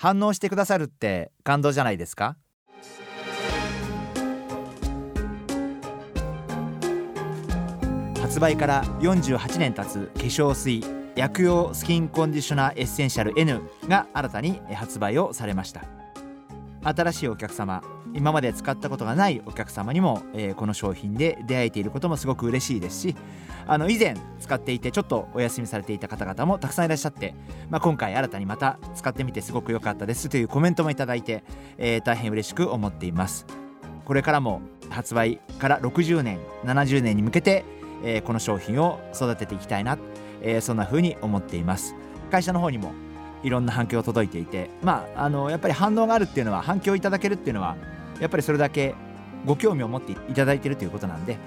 反応してくださるって感動じゃないですか？発売から48年経つ化粧水薬用スキンコンディショナーエッセンシャル N が新たに発売をされました。新しいお客様今まで使ったことがないお客様にも、えー、この商品で出会えていることもすごく嬉しいですしあの以前使っていてちょっとお休みされていた方々もたくさんいらっしゃって、まあ、今回新たにまた使ってみてすごく良かったですというコメントもいただいて、えー、大変嬉しく思っています。これからも発売から60年70年に向けて、えー、この商品を育てていきたいな、えー、そんな風に思っています。会社の方にもいろんな反響届いていてまああのやっぱり反応があるっていうのは反響いただけるっていうのはやっぱりそれだけご興味を持っていただいているということなんで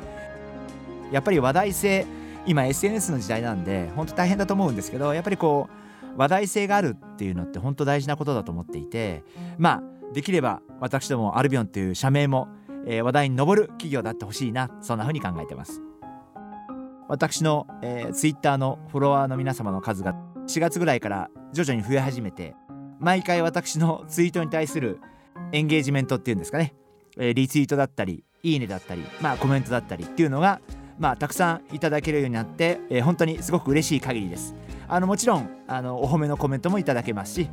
やっぱり話題性今 SNS の時代なんで本当大変だと思うんですけどやっぱりこう話題性があるっていうのって本当大事なことだと思っていてまあできれば私どもアルビオンという社名も、えー、話題に上る企業だってほしいなそんな風に考えてます。私の、えー、Twitter のフォロワーの皆様の数が4月ぐらいから徐々に増え始めて毎回私のツイートに対するエンゲージメントっていうんですかね、え、リツイートだったりいいねだったり、まあ、コメントだったりっていうのが、まあ、たくさんいただけるようになって、えー、本当にすごく嬉しい限りです。あのもちろんあのお褒めのコメントもいただけますし、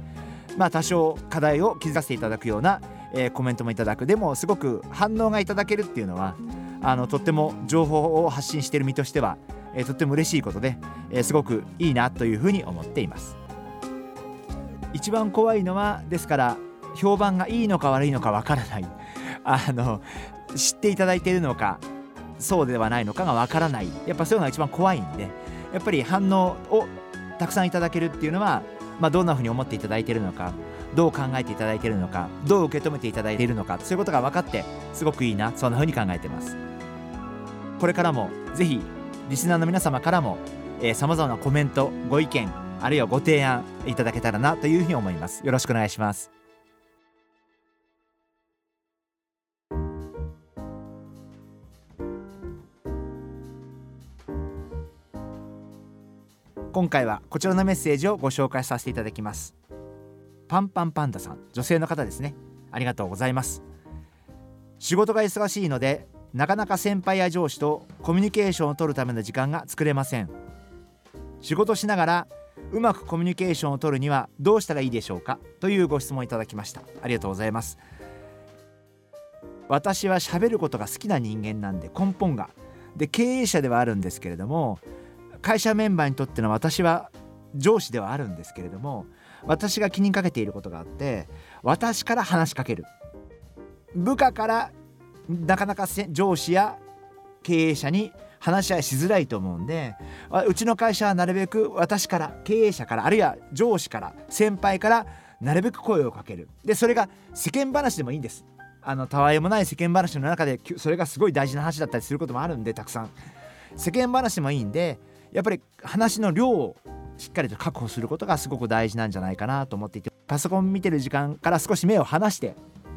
まあ、多少課題を気づかせていただくような、えー、コメントもいただくでもすごく反応がいただけるっていうのはあのとっても情報を発信している身としては、えー、とっても嬉しいことで、え、すごくいいなというふうに思っています。一番怖いのはですから評判がいいのか悪いのかわからない。あの知っていただいているのかそうではないのかがわからない。やっぱそういうのが一番怖いんでやっぱり反応をたくさんいただけるっていうのは、まあ、どんなふうに思っていただいているのかどう考えていただいているのかどう受け止めていただいているのかそういうことが分かってすごくいいなそんなふうに考えてます。これからもぜひリスナーの皆様からもさまざまなコメントご意見あるいはご提案いただけたらなというふうに思います。よろしくお願いします。今回はこちらのメッセージをご紹介させていただきます。パンパンパンダさん。女性の方ですね。ありがとうございます。仕事が忙しいのでなかなか先輩や上司とコミュニケーションを取るための時間が作れません。仕事しながらうまくコミュニケーションを取るにはどうしたらいいでしょうか？というご質問いただきました。ありがとうございます。私は喋ることが好きな人間なんで根本が。で経営者ではあるんですけれども会社メンバーにとっての私は上司ではあるんですけれども私が気にかけていることがあって私から話しかける。部下からなかなか上司や経営者に話し合いしづらいと思うんでうちの会社はなるべく私から経営者からあるいは上司から先輩からなるべく声をかける。でそれが世間話でもいいんです。あのたわいもない世間話の中でそれがすごい大事な話だったりすることもあるんでたくさん。世間話もいいんでやっぱり話の量をしっかりと確保することがすごく大事なんじゃないかなと思っていてパソコン見てる時間から少し目を離して、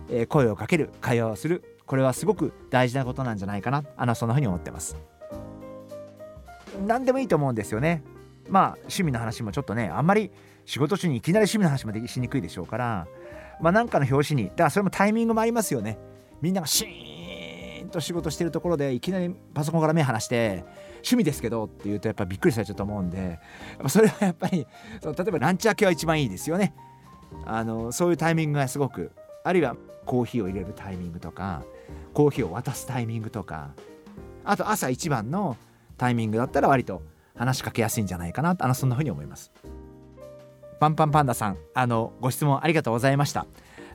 え、声をかける会話をする。これはすごく大事なことなんじゃないかな。あのそんなふうに思ってます。何でもいいと思うんですよね。まあ趣味の話もちょっとねあんまり仕事中にいきなり趣味の話もできしにくいでしょうからまあなんかの表紙にだからそれもタイミングもありますよね。みんながシーンと仕事してるところでいきなりパソコンから目離して趣味ですけどって言うとやっぱびっくりされちゃうと思うんでそれはやっぱりその例えばランチ明けは一番いいですよね。あのそういうタイミングがすごくあるいはコーヒーを入れるタイミングとかコーヒーを渡すタイミングとかあと朝一番のタイミングだったら割と話しかけやすいんじゃないかなあのそんな風に思います。パンパンパンダさんあのご質問ありがとうございました。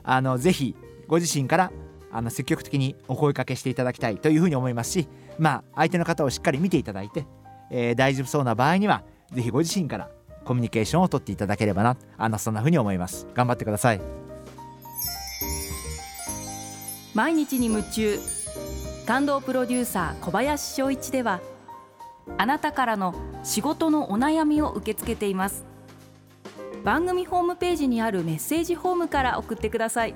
あのぜひご自身からあの積極的にお声かけしていただきたいというふうに思いますしまあ相手の方をしっかり見ていただいて、えー、大丈夫そうな場合には是非ご自身からコミュニケーションをとっていただければなあのそんなふうに思います。頑張ってください。毎日に夢中。感動プロデューサー小林翔一ではあなたからの仕事のお悩みを受け付けています。番組ホームページにあるメッセージホームから送ってください。